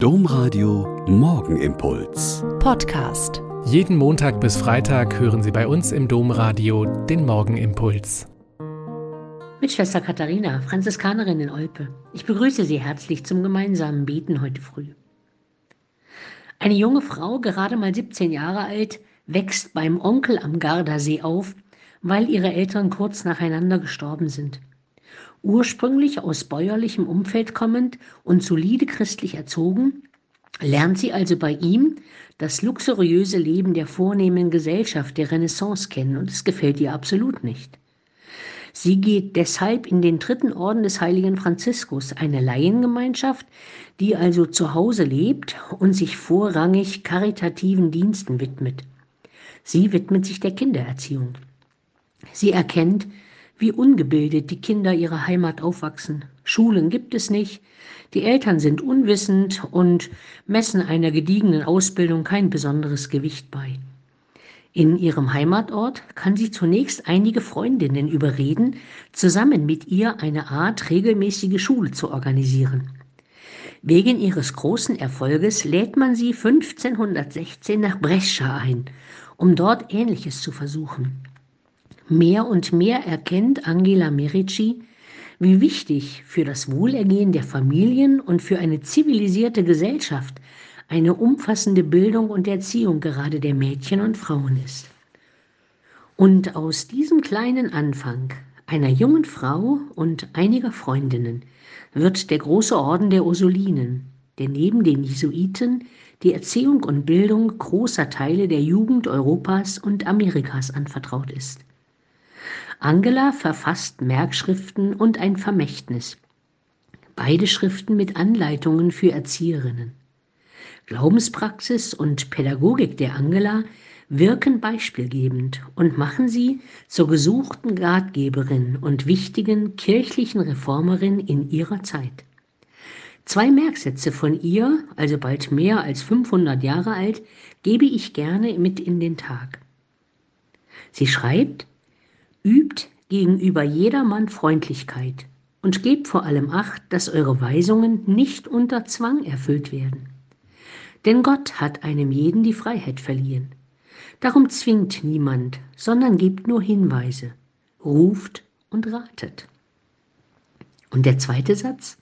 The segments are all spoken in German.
Domradio Morgenimpuls. Podcast. Jeden Montag bis Freitag hören Sie bei uns im Domradio den Morgenimpuls. Mit Schwester Katharina, Franziskanerin in Olpe. Ich begrüße Sie herzlich zum gemeinsamen Beten heute früh. Eine junge Frau, gerade mal 17 Jahre alt, wächst beim Onkel am Gardasee auf, weil ihre Eltern kurz nacheinander gestorben sind. Ursprünglich aus bäuerlichem Umfeld kommend und solide christlich erzogen, lernt sie also bei ihm das luxuriöse Leben der vornehmen Gesellschaft der Renaissance kennen und es gefällt ihr absolut nicht. Sie geht deshalb in den dritten Orden des heiligen Franziskus, eine Laiengemeinschaft, die also zu Hause lebt und sich vorrangig karitativen Diensten widmet. Sie widmet sich der Kindererziehung. Sie erkennt, wie ungebildet die Kinder ihrer Heimat aufwachsen. Schulen gibt es nicht, die Eltern sind unwissend und messen einer gediegenen Ausbildung kein besonderes Gewicht bei. In ihrem Heimatort kann sie zunächst einige Freundinnen überreden, zusammen mit ihr eine Art regelmäßige Schule zu organisieren. Wegen ihres großen Erfolges lädt man sie 1516 nach Brescia ein, um dort Ähnliches zu versuchen. Mehr und mehr erkennt Angela Merici, wie wichtig für das Wohlergehen der Familien und für eine zivilisierte Gesellschaft eine umfassende Bildung und Erziehung gerade der Mädchen und Frauen ist. Und aus diesem kleinen Anfang einer jungen Frau und einiger Freundinnen wird der große Orden der Ursulinen, der neben den Jesuiten die Erziehung und Bildung großer Teile der Jugend Europas und Amerikas anvertraut ist. Angela verfasst Merkschriften und ein Vermächtnis. Beide Schriften mit Anleitungen für Erzieherinnen. Glaubenspraxis und Pädagogik der Angela wirken beispielgebend und machen sie zur gesuchten Ratgeberin und wichtigen kirchlichen Reformerin in ihrer Zeit. Zwei Merksätze von ihr, also bald mehr als 500 Jahre alt, gebe ich gerne mit in den Tag. Sie schreibt, Übt gegenüber jedermann Freundlichkeit und gebt vor allem Acht, dass eure Weisungen nicht unter Zwang erfüllt werden. Denn Gott hat einem jeden die Freiheit verliehen. Darum zwingt niemand, sondern gibt nur Hinweise, ruft und ratet. Und der zweite Satz?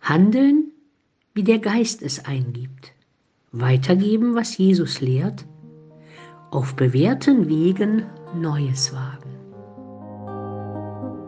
Handeln, wie der Geist es eingibt. Weitergeben, was Jesus lehrt. Auf bewährten Wegen Neues wagen.